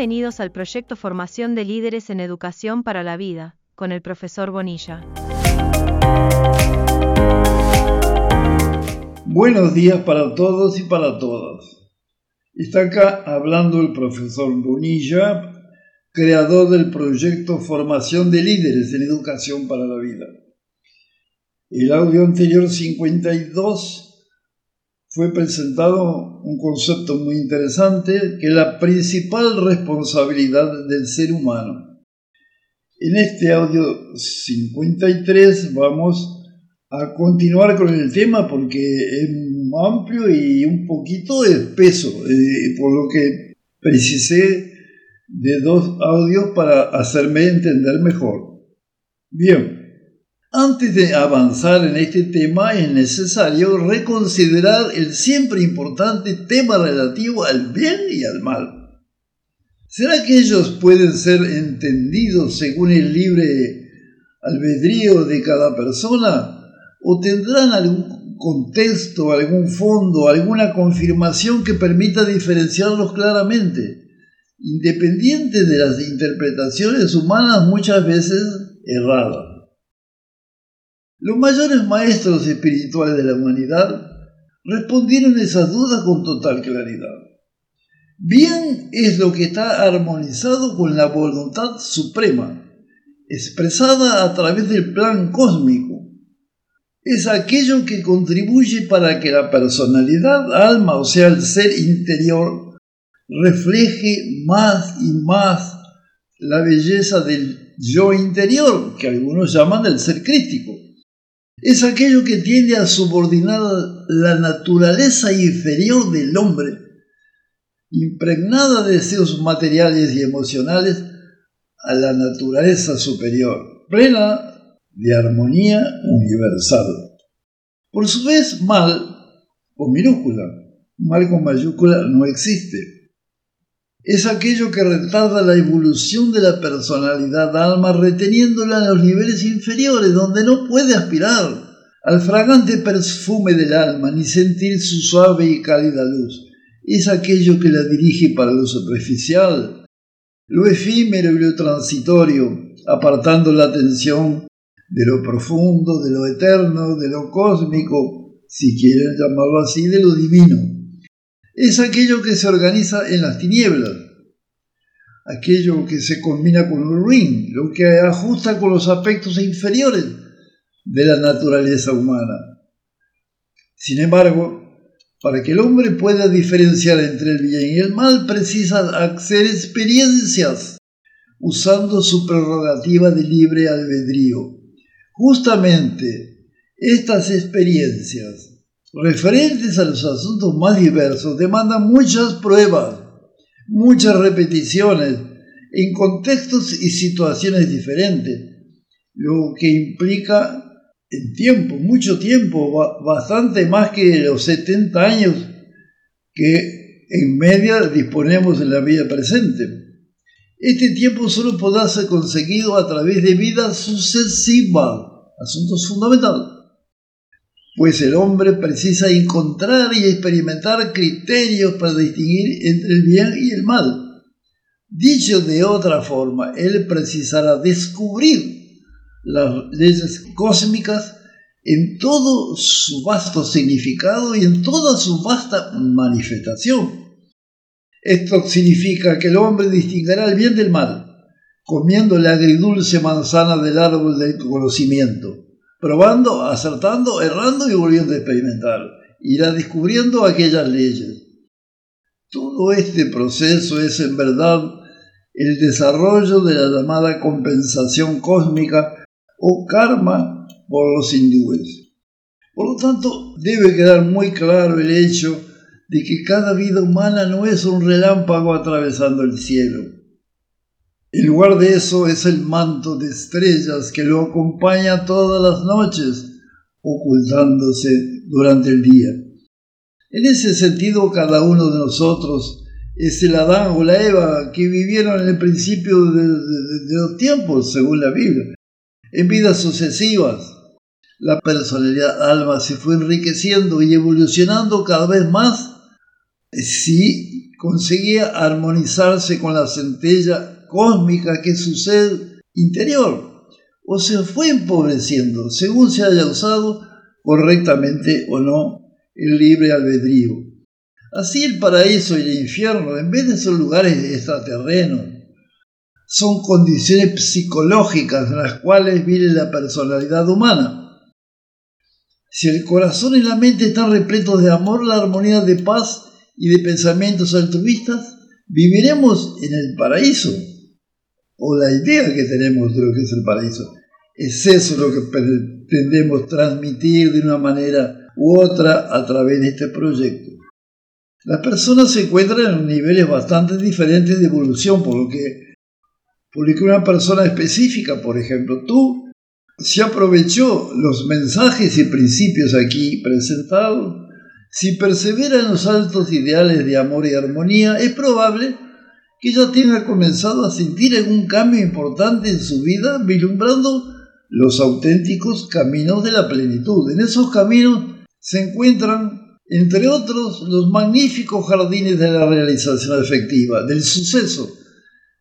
Bienvenidos al proyecto Formación de Líderes en Educación para la Vida, con el profesor Bonilla. Buenos días para todos y para todas. Está acá hablando el profesor Bonilla, creador del proyecto Formación de Líderes en Educación para la Vida. El audio anterior 52 fue presentado un concepto muy interesante que es la principal responsabilidad del ser humano. En este audio 53 vamos a continuar con el tema porque es amplio y un poquito espeso, eh, por lo que precisé de dos audios para hacerme entender mejor. Bien, antes de avanzar en este tema es necesario reconsiderar el siempre importante tema relativo al bien y al mal. ¿Será que ellos pueden ser entendidos según el libre albedrío de cada persona? ¿O tendrán algún contexto, algún fondo, alguna confirmación que permita diferenciarlos claramente, independiente de las interpretaciones humanas muchas veces erradas? Los mayores maestros espirituales de la humanidad respondieron esas dudas con total claridad. Bien es lo que está armonizado con la voluntad suprema, expresada a través del plan cósmico. Es aquello que contribuye para que la personalidad, alma, o sea, el ser interior, refleje más y más la belleza del yo interior, que algunos llaman el ser crítico es aquello que tiende a subordinar la naturaleza inferior del hombre, impregnada de deseos materiales y emocionales, a la naturaleza superior, plena de armonía universal. Por su vez, mal, con minúscula, mal con mayúscula, no existe es aquello que retarda la evolución de la personalidad alma reteniéndola en los niveles inferiores donde no puede aspirar al fragante perfume del alma ni sentir su suave y cálida luz. Es aquello que la dirige para lo superficial, lo efímero y lo transitorio, apartando la atención de lo profundo, de lo eterno, de lo cósmico, si quieren llamarlo así, de lo divino es aquello que se organiza en las tinieblas, aquello que se combina con el ruin, lo que ajusta con los aspectos inferiores de la naturaleza humana. Sin embargo, para que el hombre pueda diferenciar entre el bien y el mal, precisa hacer experiencias usando su prerrogativa de libre albedrío. Justamente estas experiencias referentes a los asuntos más diversos demandan muchas pruebas, muchas repeticiones en contextos y situaciones diferentes, lo que implica el tiempo, mucho tiempo, bastante más que los 70 años que en media disponemos en la vida presente. Este tiempo solo podrá ser conseguido a través de vidas sucesivas, asuntos fundamentales pues el hombre precisa encontrar y experimentar criterios para distinguir entre el bien y el mal. Dicho de otra forma, él precisará descubrir las leyes cósmicas en todo su vasto significado y en toda su vasta manifestación. Esto significa que el hombre distinguirá el bien del mal, comiendo la agridulce manzana del árbol del conocimiento probando, acertando, errando y volviendo a experimentar. Irá descubriendo aquellas leyes. Todo este proceso es en verdad el desarrollo de la llamada compensación cósmica o karma por los hindúes. Por lo tanto, debe quedar muy claro el hecho de que cada vida humana no es un relámpago atravesando el cielo en lugar de eso es el manto de estrellas que lo acompaña todas las noches, ocultándose durante el día. En ese sentido, cada uno de nosotros es el Adán o la Eva que vivieron en el principio de, los tiempos, según la Biblia. En vidas sucesivas, la personalidad alma se fue enriqueciendo y evolucionando cada vez más si conseguía armonizarse con la centella cósmica que es su ser interior, o se fue empobreciendo según se haya usado correctamente o no el libre albedrío. Así el paraíso y el infierno, en vez de ser lugares extraterrenos, son condiciones psicológicas en las cuales vive la personalidad humana. Si el corazón y la mente están repletos de amor, la armonía de paz y de pensamientos altruistas, viviremos en el paraíso. O la idea que tenemos de lo que es el paraíso. Es eso lo que pretendemos transmitir de una manera u otra a través de este proyecto. Las personas se encuentran en niveles bastante diferentes de evolución, por lo que, por lo que una persona específica, por ejemplo tú, se aprovechó los mensajes y principios aquí presentados, si persevera en los altos ideales de amor y armonía, es probable que ya tenga comenzado a sentir algún cambio importante en su vida, vislumbrando los auténticos caminos de la plenitud. En esos caminos se encuentran, entre otros, los magníficos jardines de la realización efectiva, del suceso,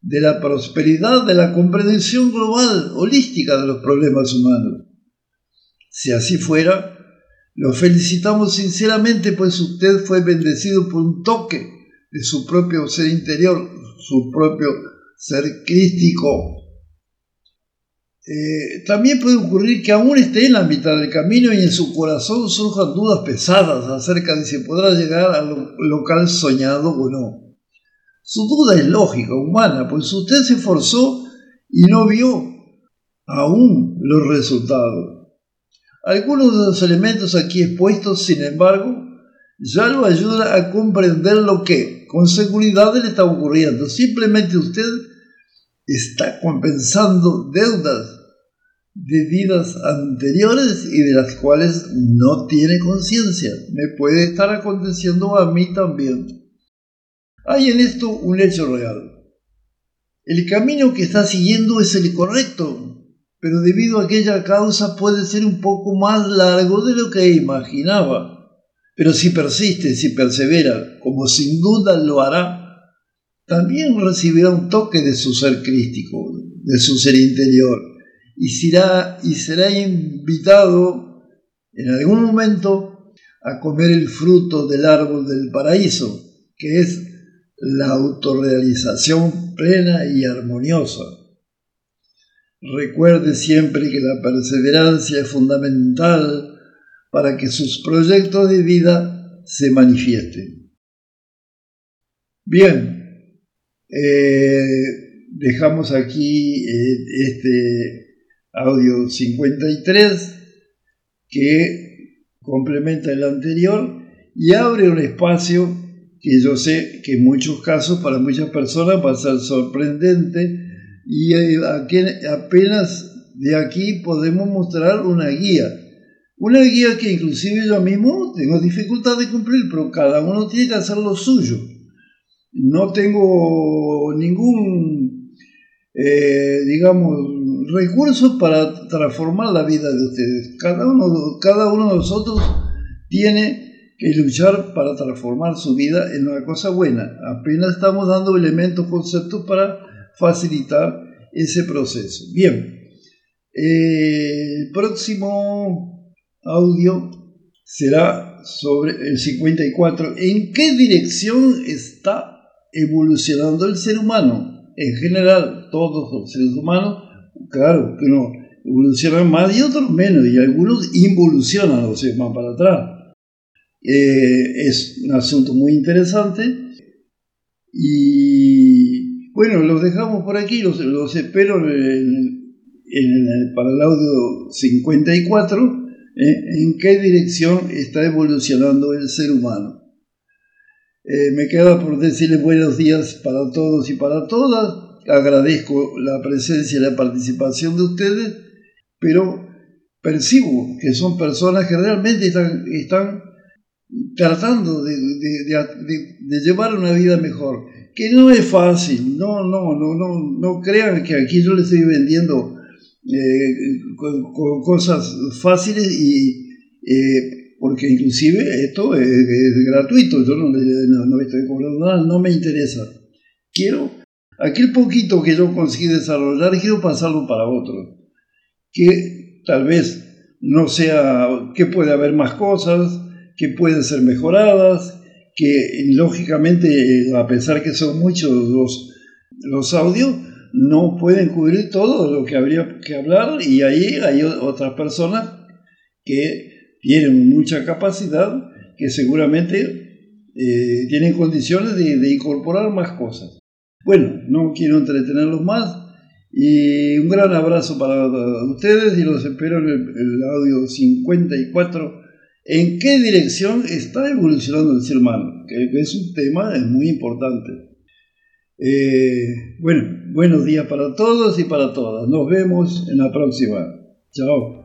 de la prosperidad, de la comprensión global, holística de los problemas humanos. Si así fuera, lo felicitamos sinceramente, pues usted fue bendecido por un toque su propio ser interior, su propio ser crístico. Eh, también puede ocurrir que aún esté en la mitad del camino y en su corazón surjan dudas pesadas acerca de si podrá llegar al local soñado o no. Su duda es lógica, humana, pues usted se esforzó y no vio aún los resultados. Algunos de los elementos aquí expuestos, sin embargo, ya lo ayudan a comprender lo que con seguridad le está ocurriendo. Simplemente usted está compensando deudas de vidas anteriores y de las cuales no tiene conciencia. Me puede estar aconteciendo a mí también. Hay en esto un hecho real. El camino que está siguiendo es el correcto, pero debido a aquella causa puede ser un poco más largo de lo que imaginaba. Pero si persiste, si persevera, como sin duda lo hará, también recibirá un toque de su ser crístico, de su ser interior, y será, y será invitado en algún momento a comer el fruto del árbol del paraíso, que es la autorrealización plena y armoniosa. Recuerde siempre que la perseverancia es fundamental para que sus proyectos de vida se manifiesten. Bien, eh, dejamos aquí eh, este audio 53 que complementa el anterior y abre un espacio que yo sé que en muchos casos para muchas personas va a ser sorprendente y eh, apenas de aquí podemos mostrar una guía. Una guía que inclusive yo mismo tengo dificultad de cumplir, pero cada uno tiene que hacer lo suyo. No tengo ningún, eh, digamos, recurso para transformar la vida de ustedes. Cada uno, cada uno de nosotros tiene que luchar para transformar su vida en una cosa buena. Apenas estamos dando elementos, conceptos para facilitar ese proceso. Bien, eh, el próximo audio será sobre el 54. ¿En qué dirección está evolucionando el ser humano? En general, todos los seres humanos, claro que no evolucionan más y otros menos, y algunos involucionan, o sea, más para atrás. Eh, es un asunto muy interesante. Y bueno, los dejamos por aquí, los, los espero para el audio 54, en qué dirección está evolucionando el ser humano. Eh, me queda por decirles buenos días para todos y para todas. Agradezco la presencia y la participación de ustedes, pero percibo que son personas que realmente están, están tratando de, llevar una vida mejor, que no es fácil, no, no, no, no, no crean que aquí yo les estoy vendiendo eh, cosas fáciles y eh, porque inclusive esto es, gratuito, yo no, no, estoy cobrando nada, no me interesa. Quiero, aquel poquito que yo conseguí desarrollar, quiero pasarlo para otro. Que tal vez no sea, que puede haber más cosas, que pueden ser mejoradas, que lógicamente, a pesar que son muchos los, los audios, no pueden cubrir todo lo que habría que hablar y ahí hay otras personas que tienen mucha capacidad, que seguramente eh, tienen condiciones de, incorporar más cosas. Bueno, no quiero entretenerlos más y un gran abrazo para ustedes y los espero en el, audio 54. ¿En qué dirección está evolucionando el ser humano? Que es un tema muy importante. Eh, bueno, buenos días para todos y para todas. Nos vemos en la próxima. Chao.